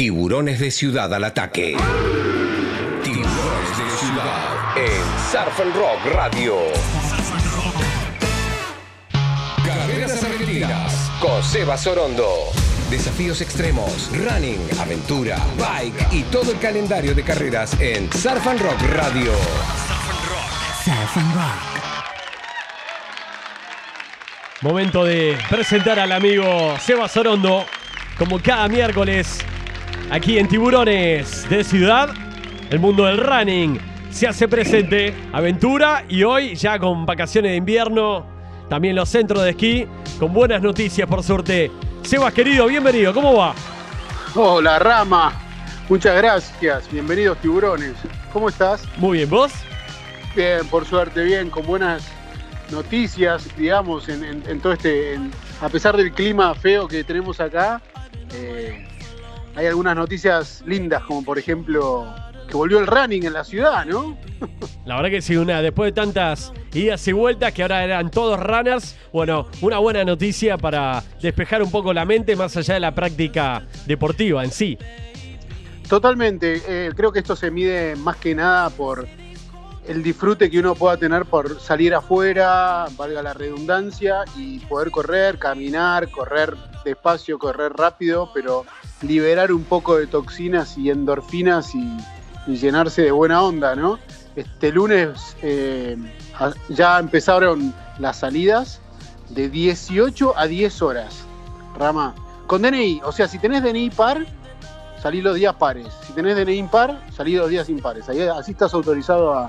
Tiburones de Ciudad al ataque. Tiburones de Ciudad en Surf and Rock Radio. Carreras Argentinas con Seba Sorondo. Desafíos extremos, running, aventura, bike y todo el calendario de carreras en Surf and Rock Radio. Surf and Rock. Momento de presentar al amigo Seba Sorondo, como cada miércoles, aquí en Tiburones de Ciudad, el mundo del running se hace presente, aventura y hoy ya con vacaciones de invierno, también los centros de esquí, con buenas noticias por suerte. Sebas querido, bienvenido, ¿cómo va? Hola Rama, muchas gracias, bienvenidos tiburones. ¿Cómo estás? Muy bien, ¿vos? Bien, por suerte, bien, con buenas noticias, digamos, en, en- en todo este, en- a pesar del clima feo que tenemos acá, eh, hay algunas noticias lindas, como por ejemplo que volvió el running en la ciudad, ¿no? La verdad que sí, una, después de tantas idas y vueltas que ahora eran todos runners, bueno, una buena noticia para despejar un poco la mente más allá de la práctica deportiva en sí. Totalmente, eh, creo que esto se mide más que nada por el disfrute que uno pueda tener por salir afuera, valga la redundancia, y poder correr, caminar, correr despacio, correr rápido, pero liberar un poco de toxinas y endorfinas y, llenarse de buena onda, ¿no? Este lunes eh, ya empezaron las salidas de 18 a 10 horas, Rama. Con DNI, o sea, si tenés DNI par, salí los días pares. Si tenés DNI impar, salí los días impares. Ahí- así estás autorizado a,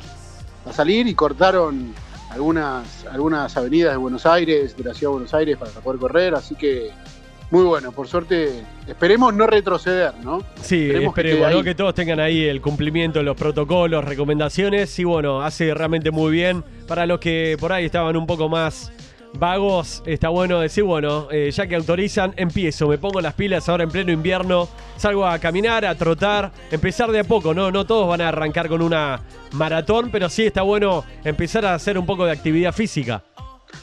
a salir y cortaron algunas, algunas avenidas de Buenos Aires, de la ciudad de Buenos Aires, para poder correr. Así que muy bueno, por suerte, esperemos no retroceder, ¿no? Sí, Esperemos que esperemos ahí. que todos tengan ahí el cumplimiento de los protocolos, recomendaciones y bueno, hace realmente muy bien para los que por ahí estaban un poco más vagos, está bueno decir, bueno, eh, ya que autorizan, empiezo, me pongo las pilas ahora en pleno invierno, salgo a caminar, a trotar, empezar de a poco, ¿no? No todos van a arrancar con una maratón, pero sí está bueno empezar a hacer un poco de actividad física.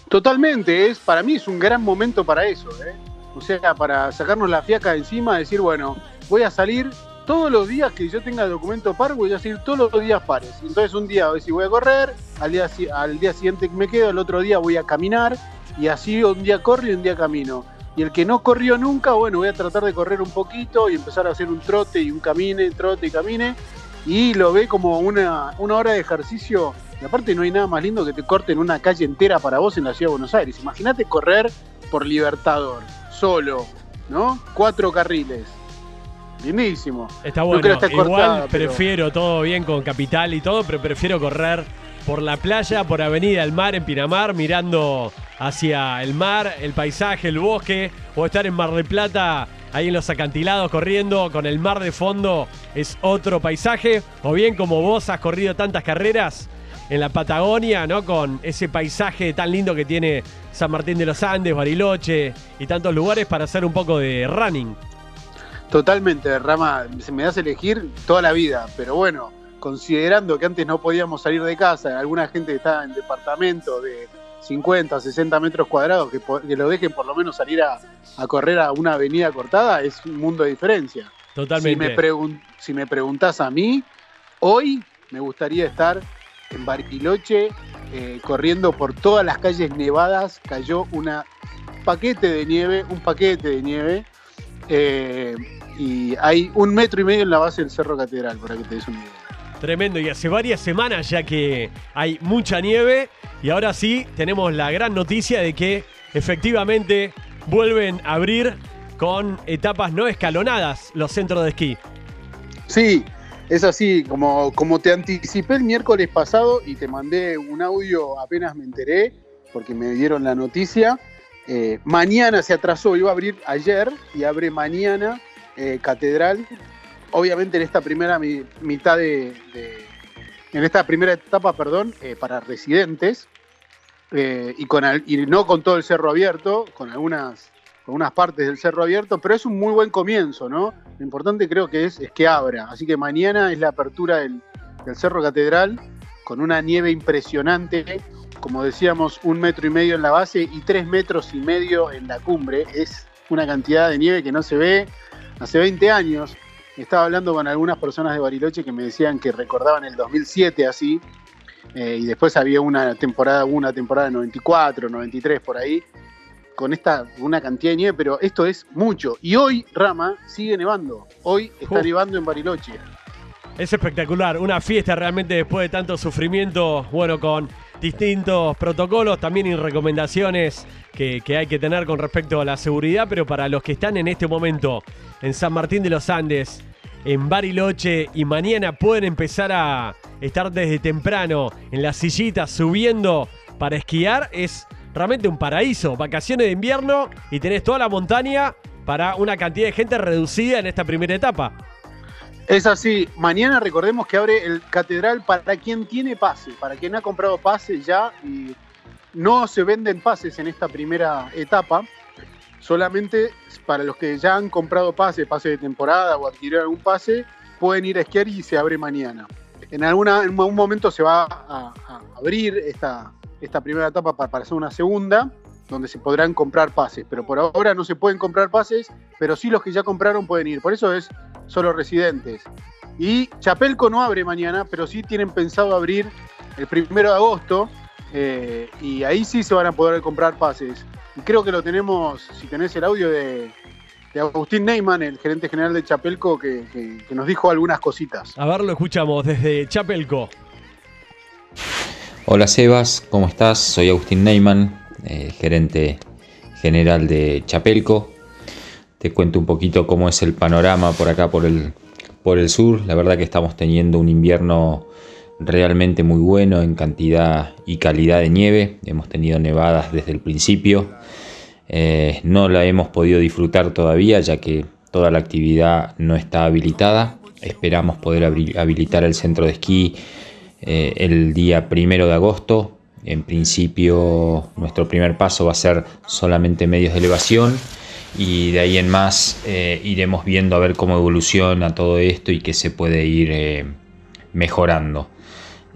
Totalmente, es, para mí es un gran momento para eso, ¿eh? O sea, para sacarnos la fiaca de encima, decir, bueno, voy a salir todos los días que yo tenga documento par, voy a salir todos los días pares. Entonces un día si voy a correr, al día, al día siguiente que me quedo, el otro día voy a caminar, y así un día corro y un día camino. Y el que no corrió nunca, bueno, voy a tratar de correr un poquito y empezar a hacer un trote y un camine, trote y camine. Y lo ve como una, una hora de ejercicio. Y aparte no hay nada más lindo que te corten una calle entera para vos en la ciudad de Buenos Aires. Imagínate correr por Libertador, solo, ¿no? Cuatro carriles. Lindísimo. Está No bueno, esté igual cortada, pero- prefiero todo bien con Capital y todo, pero prefiero correr por la playa, por Avenida del Mar en Pinamar, mirando hacia el mar, el paisaje, el bosque, o estar en Mar del Plata, ahí en los acantilados corriendo con el mar de fondo, es otro paisaje, o bien como vos has corrido tantas carreras en la Patagonia, ¿no? Con ese paisaje tan lindo que tiene San Martín de los Andes, Bariloche y tantos lugares para hacer un poco de running. Totalmente, Rama, se me das a elegir toda la vida, pero bueno, considerando que antes no podíamos salir de casa, alguna gente que está en departamento de 50, 60 metros cuadrados, que, lo dejen por lo menos salir a, a correr a una avenida cortada, es un mundo de diferencia. Si Totalmente. me, pregun- si me preguntás a mí, hoy me gustaría estar en Bariloche eh, corriendo por todas las calles nevadas. Cayó un paquete de nieve, un paquete de nieve. eh, y hay un metro y medio en la base del Cerro Catedral, para que te des una idea. Tremendo, y hace varias semanas ya que hay mucha nieve y ahora sí tenemos la gran noticia de que efectivamente vuelven a abrir con etapas no escalonadas los centros de esquí. Sí, es así, como, como te anticipé el miércoles pasado y te mandé un audio apenas me enteré, porque me dieron la noticia. eh, mañana se atrasó, iba a abrir ayer y abre mañana eh, Catedral. Obviamente en esta primera mi- mitad de, en esta primera etapa, perdón, eh, para residentes eh, y, con y no con todo el cerro abierto, con algunas, con unas partes del cerro abierto, pero es un muy buen comienzo, ¿no? Lo importante creo que es, es que abra. Así que mañana es la apertura del, del Cerro Catedral con una nieve impresionante. Como decíamos, un metro y medio en la base y tres metros y medio en la cumbre. Es una cantidad de nieve que no se ve hace 20 años. Estaba hablando con algunas personas de Bariloche que me decían que recordaban el 2007 así, eh, y después había una temporada, una temporada 94, 93 por ahí, con esta una cantidad de nieve, pero esto es mucho. Y hoy, Rama, sigue nevando. Hoy está nevando en Bariloche. Es espectacular, una fiesta realmente después de tanto sufrimiento, bueno, con distintos protocolos también y recomendaciones que, que, hay que tener con respecto a la seguridad, pero para los que están en este momento en San Martín de los Andes, en Bariloche y mañana pueden empezar a estar desde temprano en las sillitas subiendo para esquiar, es realmente un paraíso, vacaciones de invierno y tenés toda la montaña para una cantidad de gente reducida en esta primera etapa. Es así. Mañana recordemos que abre el Catedral para quien tiene pase, para quien ha comprado pase ya y no se venden pases en esta primera etapa. Solamente para los que ya han comprado pase, pase de temporada o adquirieron algún pase, pueden ir a esquiar y se abre mañana. En, algún momento se va a, abrir esta, primera etapa para, para hacer una segunda, donde se podrán comprar pases. Pero por ahora no se pueden comprar pases, pero sí los que ya compraron pueden ir. Por eso es solo residentes. Y Chapelco no abre mañana, pero sí tienen pensado abrir el primero de agosto. Eh, y ahí sí se van a poder comprar pases. Y creo que lo tenemos, si tenés el audio de, de Agustín Neyman, el gerente general de Chapelco, que, que, que, nos dijo algunas cositas. A ver, lo escuchamos desde Chapelco. Hola Sebas, ¿cómo estás? Soy Agustín Neyman, eh, gerente general de Chapelco te cuento un poquito cómo es el panorama por acá, por el, por el sur. La verdad que estamos teniendo un invierno realmente muy bueno en cantidad y calidad de nieve. Hemos tenido nevadas desde el principio. Eh, no la hemos podido disfrutar todavía ya que toda la actividad no está habilitada. Esperamos poder habilitar el centro de esquí eh, el día primero de agosto. En principio nuestro primer paso va a ser solamente medios de elevación y de ahí en más eh, iremos viendo a ver cómo evoluciona todo esto y qué se puede ir mejorando.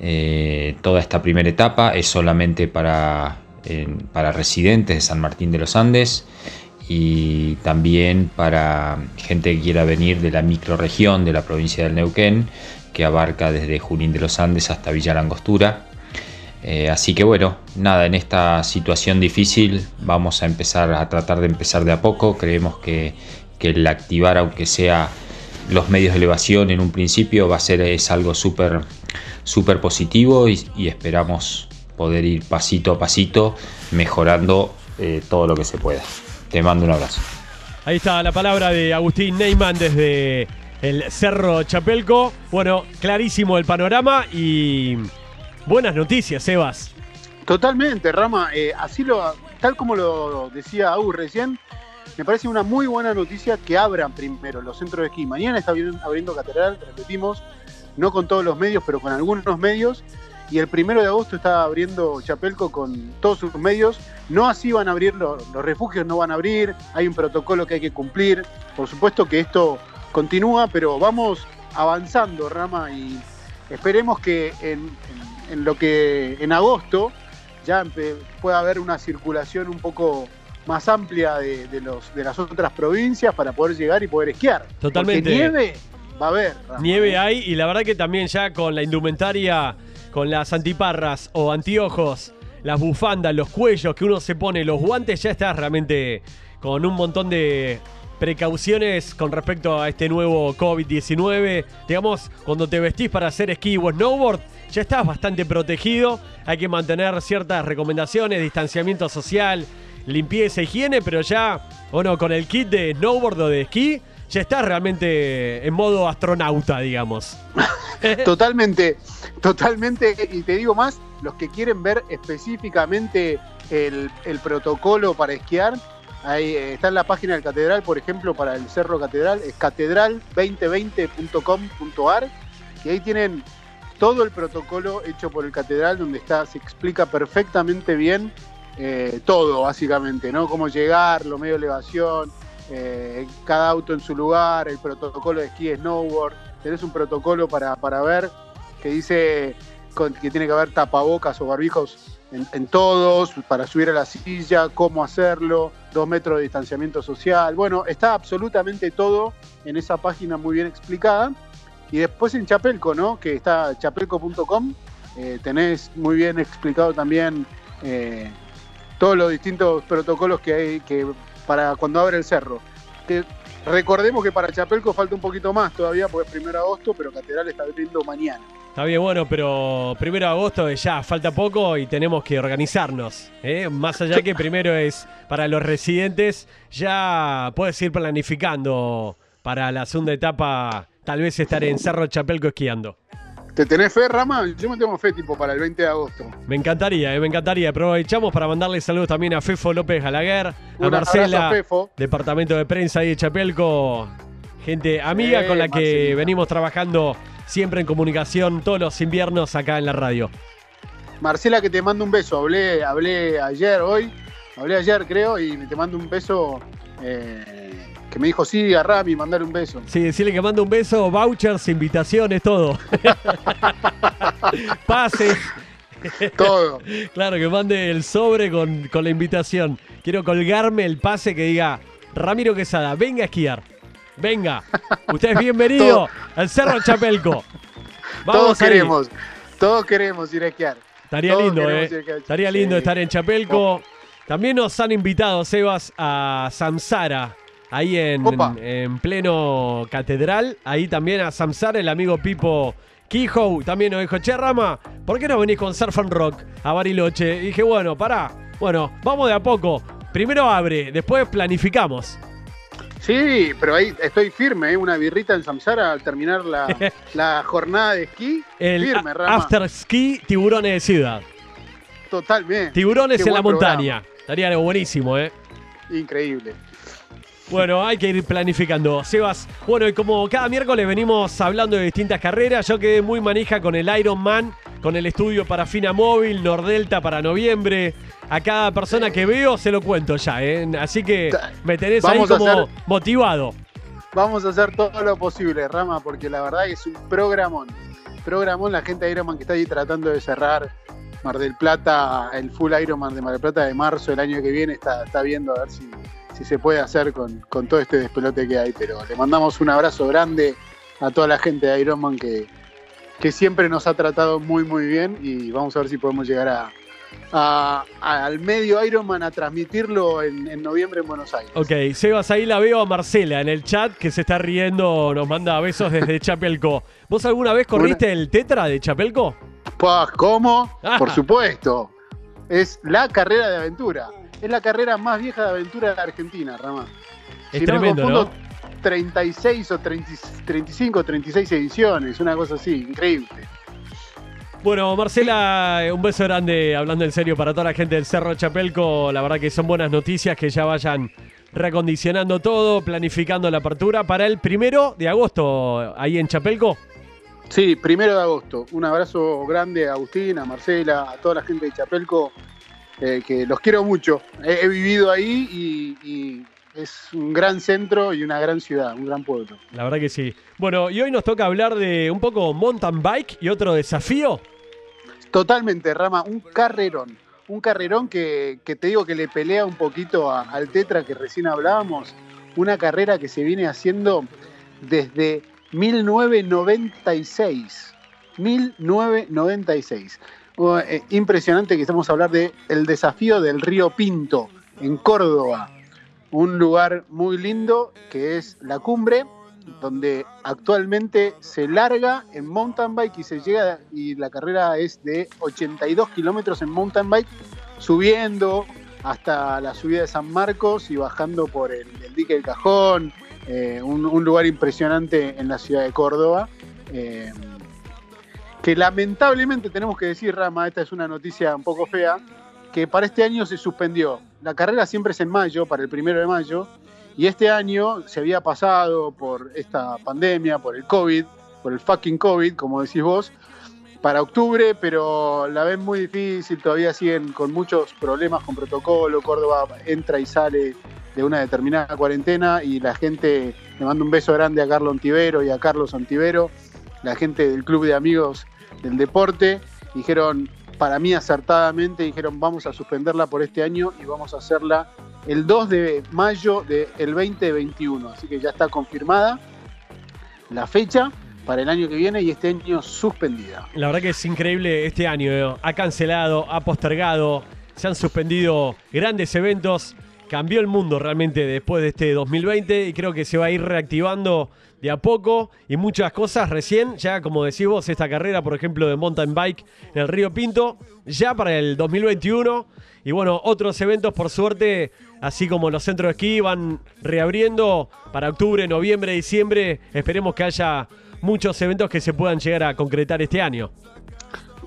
Eh, toda esta primera etapa es solamente para, para residentes de San Martín de los Andes y también para gente que quiera venir de la microregión de la provincia del Neuquén, que abarca desde Junín de los Andes hasta Villa Langostura eh, así que bueno, nada, en esta situación difícil vamos a empezar a tratar de empezar de a poco. Creemos que, que el activar, aunque sea los medios de elevación en un principio, va a ser es algo súper super positivo y, y, esperamos poder ir pasito a pasito mejorando eh, todo lo que se pueda. Te mando un abrazo. Ahí está la palabra de Agustín Neyman desde el Cerro Chapelco. Bueno, clarísimo el panorama y Buenas noticias, Sebas. Totalmente, Rama. Eh, así lo, tal como lo decía Agu recién, me parece una muy buena noticia que abran primero los centros de esquí. Mañana está abriendo Catedral, repetimos, no con todos los medios, pero con algunos medios. Y el primero de agosto está abriendo Chapelco con todos sus medios. No así van a abrir los, los refugios, no van a abrir. Hay un protocolo que hay que cumplir. Por supuesto que esto continúa, pero vamos avanzando, Rama, y esperemos que en, en en lo que en agosto ya pueda haber una circulación un poco más amplia de, de, los, de las otras provincias para poder llegar y poder esquiar. Totalmente. Porque nieve va a haber. Nieve hay y la verdad que también ya con la indumentaria, con las antiparras o anteojos, las bufandas, los cuellos que uno se pone, los guantes, ya estás realmente con un montón de precauciones con respecto a este nuevo COVID-19. Digamos, cuando te vestís para hacer esquí o snowboard, ya estás bastante protegido. Hay que mantener ciertas recomendaciones, distanciamiento social, limpieza, higiene, pero ya, bueno, con el kit de snowboard o de esquí, ya estás realmente en modo astronauta, digamos. totalmente, totalmente. Y te digo más, los que quieren ver específicamente el, protocolo para esquiar, ahí está en la página del Catedral, por ejemplo, para el Cerro Catedral, es catedral2020.com.ar y ahí tienen todo el protocolo hecho por el catedral, donde está, se explica perfectamente bien eh, todo, básicamente, ¿no? Cómo llegar, lo medio elevación, eh, cada auto en su lugar, el protocolo de esquí, snowboard. Tenés un protocolo para, para ver que dice que tiene que haber tapabocas o barbijos en, todos, para subir a la silla, cómo hacerlo, dos metros de distanciamiento social. Bueno, está absolutamente todo en esa página muy bien explicada. Y después en Chapelco, ¿no? Que está chapelco.com, eh, tenés muy bien explicado también eh, todos los distintos protocolos que hay que para cuando abre el cerro. Que recordemos que para Chapelco falta un poquito más todavía, porque es primero de agosto, pero Catedral está abriendo mañana. Está bien, bueno, pero primero de agosto ya falta poco y tenemos que organizarnos. ¿eh? Más allá que primero es para los residentes, ya puedes ir planificando para la segunda etapa, tal vez estar en Cerro Chapelco esquiando. ¿Te tenés fe, Rama? Yo me tengo fe tipo para el 20 de agosto. Me encantaría, eh, me encantaría. Aprovechamos para mandarle saludos también a Fefo López Galaguer, a Un Marcela, departamento de prensa ahí de Chapelco. Gente amiga con la que venimos trabajando siempre en comunicación todos los inviernos acá en la radio. Marcela, que te mando un beso. Hablé, hablé ayer, hoy, hablé ayer creo, y te mando un beso. eh, que me dijo, sí, a Rami, mandar un beso. Sí, decirle que manda un beso, vouchers, invitaciones, todo. Pases. Todo. Claro, que mande el sobre con, con la invitación. Quiero colgarme el pase que diga Ramiro Quesada, venga a esquiar. Venga. Usted es bienvenido al Cerro Chapelco. todos ahí. queremos, todos queremos ir a esquiar. Estaría Todos lindo, ¿eh? Estaría lindo Sí. estar en Chapelco. También nos han invitado, Sebas, a Samsara, ahí en, pleno catedral. Ahí también a Samsara, el amigo Pipo Quijo. También nos dijo, che, Rama, ¿por qué no venís con Surf and Rock a Bariloche? Y dije, bueno, pará. Bueno, vamos de a poco. Primero abre, después planificamos. Sí, pero ahí estoy firme, ¿eh? una birrita en Samsara al terminar la, la jornada de esquí. El firme, Rama. After Ski Tiburones de Ciudad. Totalmente. Tiburones Qué en la programa. montaña. Estaría algo buenísimo, ¿eh? Increíble. Bueno, hay que ir planificando. Sebas, bueno, y como cada miércoles venimos hablando de distintas carreras, yo quedé muy manija con el Ironman, con el estudio para Fina Móvil, Nordelta para noviembre. A cada persona que veo se lo cuento ya, ¿eh? Así que me tenés Vamos ahí como hacer- motivado. Vamos a hacer todo lo posible, Rama, porque la verdad es un programón. Programón, la gente de Ironman que está ahí tratando de cerrar Mar del Plata, el full Ironman de Mar del Plata de marzo del año que viene, está, está viendo a ver si, si se puede hacer con, con todo este despelote que hay. Pero le mandamos un abrazo grande a toda la gente de Ironman que, que siempre nos ha tratado muy, muy bien y vamos a ver si podemos llegar a, a- a- al medio Ironman a transmitirlo en, en noviembre en Buenos Aires. Ok, Sebas, ahí la veo a Marcela en el chat que se está riendo, nos manda besos desde Chapelco. ¿Vos alguna vez corriste el Tetra de Chapelco? Pues, ¿Cómo? Ah. Por supuesto. Es la carrera de aventura. Es la carrera más vieja de aventura de la Argentina, Rama. Es Si tremendo, no me ¿no? confundo, 36 o 30 35 36 ediciones, una cosa así, increíble. Bueno, Marcela, un beso grande, hablando en serio, para toda la gente del Cerro Chapelco. La verdad que son buenas noticias que ya vayan recondicionando todo, planificando la apertura para el primero de agosto ahí en Chapelco. Sí, primero de agosto. Un abrazo grande a Agustín, a Marcela, a toda la gente de Chapelco, eh, que los quiero mucho. He, he vivido ahí y, y es un gran centro y una gran ciudad, un gran pueblo. La verdad que sí. Bueno, y hoy nos toca hablar de un poco mountain bike y otro desafío. Totalmente, Rama, un carrerón. Un carrerón que, que te digo que le pelea un poquito a- al Tetra que recién hablábamos. Una carrera que se viene haciendo desde 1996. 1996. Eh, impresionante que estamos a hablar de desafío del Río Pinto en Córdoba. Un lugar muy lindo que es la cumbre, donde actualmente se larga en mountain bike y se llega y la carrera es de 82 kilómetros en mountain bike, subiendo hasta la subida de San Marcos y bajando por el, dique del Cajón, eh, un, un lugar impresionante en la ciudad de Córdoba. eh, que lamentablemente tenemos que decir, Rama, esta es una noticia un poco fea, que para este año se suspendió. La carrera siempre es en mayo, para el primero de mayo, y este año se había pasado por esta pandemia, por el COVID, por el fucking COVID, como decís vos, para octubre, pero la ven muy difícil, todavía siguen con muchos problemas con protocolo, Córdoba entra y sale de una determinada cuarentena y la gente, le mando un beso grande a Carlos Ontivero y a Carlos Ontivero, la gente del Club de Amigos del Deporte, dijeron, para mí acertadamente dijeron vamos a suspenderla por este año y vamos a hacerla el 2 de mayo del 2021. Así que ya está confirmada la fecha para el año que viene y este año suspendida. La verdad que es increíble este año. eh. Ha cancelado, ha postergado, se han suspendido grandes eventos. Cambió el mundo realmente después de este 2020 y creo que se va a ir reactivando de a poco y muchas cosas recién, ya como decís vos, esta carrera, por ejemplo, de mountain bike en el Río Pinto, ya para el 2021. Y bueno, otros eventos, por suerte, así como los centros de esquí van reabriendo para octubre, noviembre, diciembre. Esperemos que haya muchos eventos que se puedan llegar a concretar este año.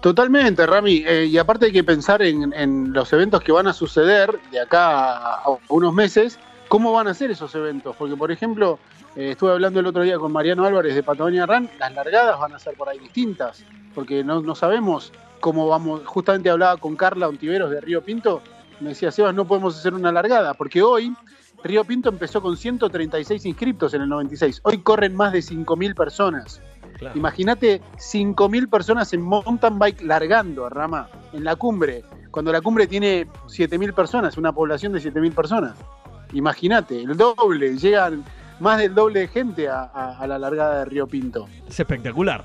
Totalmente, Rami. Eh, y aparte hay que pensar en, los eventos que van a suceder de acá a unos meses. ¿Cómo van a ser esos eventos? Porque, por ejemplo, eh, estuve hablando el otro día con Mariano Álvarez de Patagonia Run. Las largadas van a ser por ahí distintas. Porque no, no sabemos cómo vamos. Justamente hablaba con Carla Ontiveros de Río Pinto. Me decía, Sebas, no podemos hacer una largada. Porque hoy Río Pinto empezó con 136 inscriptos en el 96. Hoy corren más de 5.000 personas. Claro. Imagínate 5.000 personas en mountain bike largando, Rama, en la cumbre, cuando la cumbre tiene 7.000 personas, una población de 7.000 personas. Imagínate, el doble, llegan más del doble de gente a, a- a la largada de Río Pinto. Es espectacular.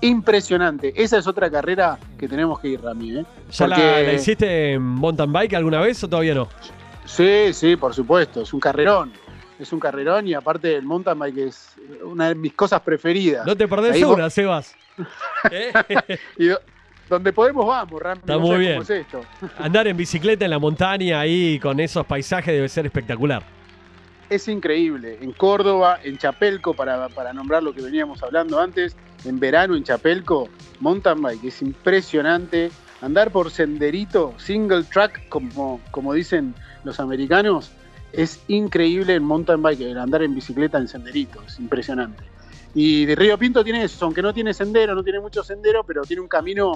Impresionante, esa es otra carrera que tenemos que ir, Rami. ¿eh? ¿Ya la, Porque- la hiciste en mountain bike alguna vez o todavía no? Sí, sí, por supuesto, es un carrerón. Es un carrerón y aparte el mountain bike es una de mis cosas preferidas. No te perdés Ahí vos- una, Sebas. ¿Eh? Y do- donde podemos vamos, Rami. Está no muy bien. cómo es esto. Andar en bicicleta en la montaña ahí con esos paisajes debe ser espectacular. Es increíble. En Córdoba, en Chapelco, para, para nombrar lo que veníamos hablando antes, en verano en Chapelco, mountain bike, es impresionante. Andar por senderito, single track, como, como dicen los americanos, es increíble en mountain bike, el andar en bicicleta en senderito, es impresionante. Y de Río Pinto tiene eso, aunque no tiene sendero, no tiene mucho sendero, pero tiene un camino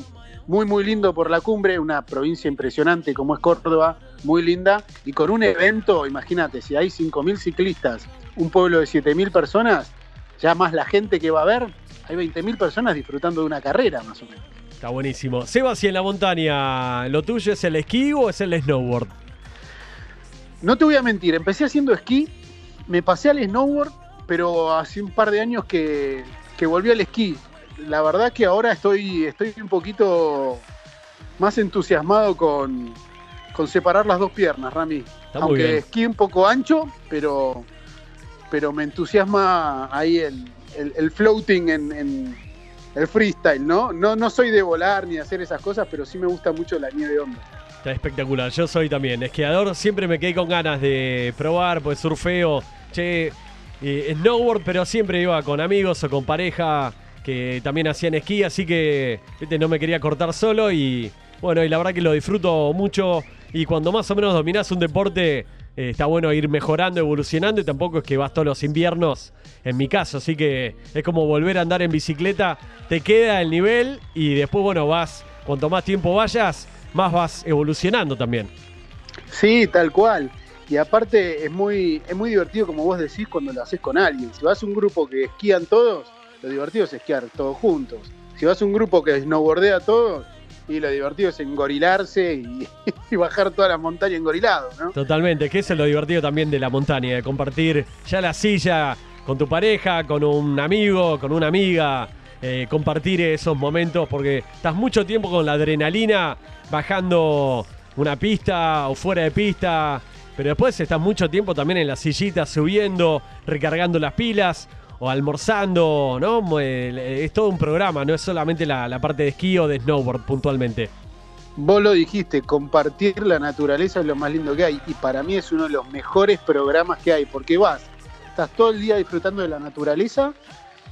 muy, muy lindo por la cumbre, una provincia impresionante como es Córdoba, muy linda, y con un evento, imagínate, si hay 5.000 ciclistas, un pueblo de 7.000 personas, ya más la gente que va a ver, hay 20.000 personas disfrutando de una carrera más o menos. Está buenísimo. Sebas, y en la montaña, ¿lo tuyo es el esquí o es el snowboard? No te voy a mentir, empecé haciendo esquí, me pasé al snowboard, pero hace un par de años que, que volví al esquí. La verdad que ahora estoy, estoy un poquito más entusiasmado con, con separar las dos piernas, Rami. Está muy Aunque bien. esquí un poco ancho, pero, pero me entusiasma ahí el, el- el floating en, en el freestyle, ¿no? ¿no? No soy de volar ni de hacer esas cosas, pero sí me gusta mucho la nieve onda. Está espectacular. Yo soy también esquiador. Siempre me quedé con ganas de probar, pues surfeo, che, eh, snowboard, pero siempre iba con amigos o con pareja que también hacían esquí, así que no me quería cortar solo y bueno, y la verdad que lo disfruto mucho y cuando más o menos dominás un deporte eh, está bueno ir mejorando, evolucionando y tampoco es que vas todos los inviernos, en mi caso, así que es como volver a andar en bicicleta, te queda el nivel y después bueno, vas, cuanto más tiempo vayas, más vas evolucionando también. Sí, tal cual. Y aparte es muy, es muy divertido, como vos decís, cuando lo haces con alguien. Si vas a un grupo que esquían todos, lo divertido es esquiar todos juntos. Si vas a un grupo que snowboardea todos, y lo divertido es engorilarse y, bajar toda la montaña engorilado, ¿no? Totalmente, que eso es lo divertido también de la montaña, de compartir ya la silla con tu pareja, con un amigo, con una amiga, eh, compartir esos momentos porque estás mucho tiempo con la adrenalina bajando una pista o fuera de pista, pero después estás mucho tiempo también en la sillita subiendo, recargando las pilas o almorzando, ¿no? Eh, Es todo un programa, no es solamente la, la parte de esquí o de snowboard puntualmente. Vos lo dijiste, compartir la naturaleza es lo más lindo que hay. Y para mí es uno de los mejores programas que hay, porque vas, estás todo el día disfrutando de la naturaleza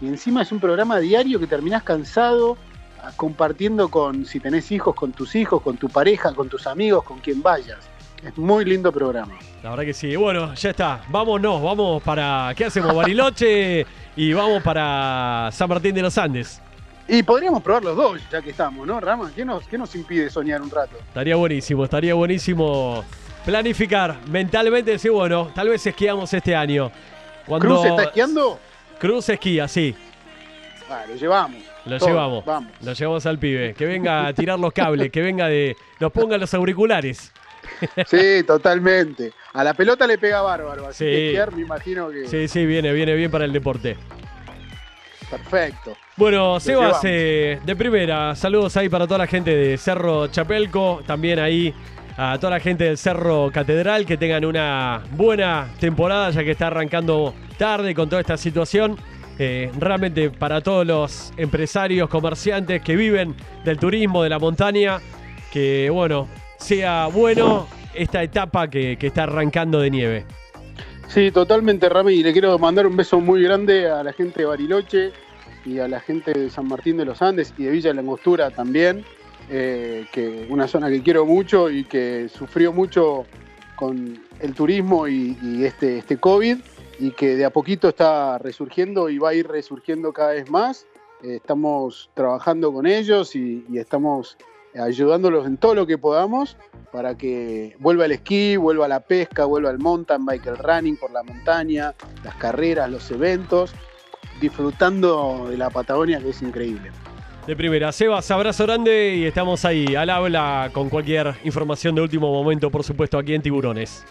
y encima es un programa diario que terminás cansado, ah, compartiendo con, si tenés hijos, con tus hijos, con tu pareja, con tus amigos, con quien vayas. Es muy lindo programa. La verdad que sí. Bueno, ya está. Vámonos, vamos para. ¿Qué hacemos? Bariloche y vamos para San Martín de los Andes. Y podríamos probar los dos, ya que estamos, ¿no, Rama? ¿Qué nos, qué nos impide soñar un rato? Estaría buenísimo, estaría buenísimo planificar mentalmente. Decir, bueno, tal vez esquiamos este año. Cuando ¿Cruz está esquiando? Cruz esquía, sí. Ah, lo llevamos. Lo Todo, llevamos. Vamos. Lo llevamos al pibe. Que venga a tirar los cables, que venga de. Nos ponga los auriculares. Sí, totalmente. A la pelota le pega bárbaro, así Sí. que Kier me imagino que Sí, sí, viene, viene bien para el deporte. perfecto. Bueno, Sebas, llevamos. eh, de primera, saludos ahí para toda la gente de Cerro Chapelco, también ahí a toda la gente del Cerro Catedral, que tengan una buena temporada, ya que está arrancando tarde con toda esta situación. Eh, realmente para todos los empresarios, comerciantes que viven del turismo, de la montaña, que bueno, sea bueno esta etapa que, que está arrancando de nieve. Sí, totalmente, Rami. Y le quiero mandar un beso muy grande a la gente de Bariloche y a la gente de San Martín de los Andes y de Villa La Angostura también, eh, que una zona que quiero mucho y que sufrió mucho con el turismo y, este, este COVID y que de a poquito está resurgiendo y va a ir resurgiendo cada vez más. Eh, estamos trabajando con ellos y estamos ayudándolos en todo lo que podamos para que vuelva el esquí, vuelva la pesca, vuelva el mountain bike, el running por la montaña, las carreras, los eventos, disfrutando de la Patagonia que es increíble. De primera, Sebas, abrazo grande y estamos ahí al habla con cualquier información de último momento, por supuesto, aquí en Tiburones.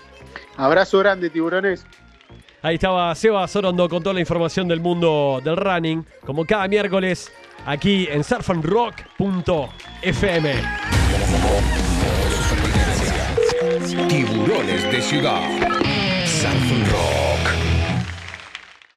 Abrazo grande, tiburones. Ahí estaba Sebas Orondo con toda la información del mundo del running, como cada miércoles, aquí en surfandrock.fm. Tiburones de ciudad. Surf.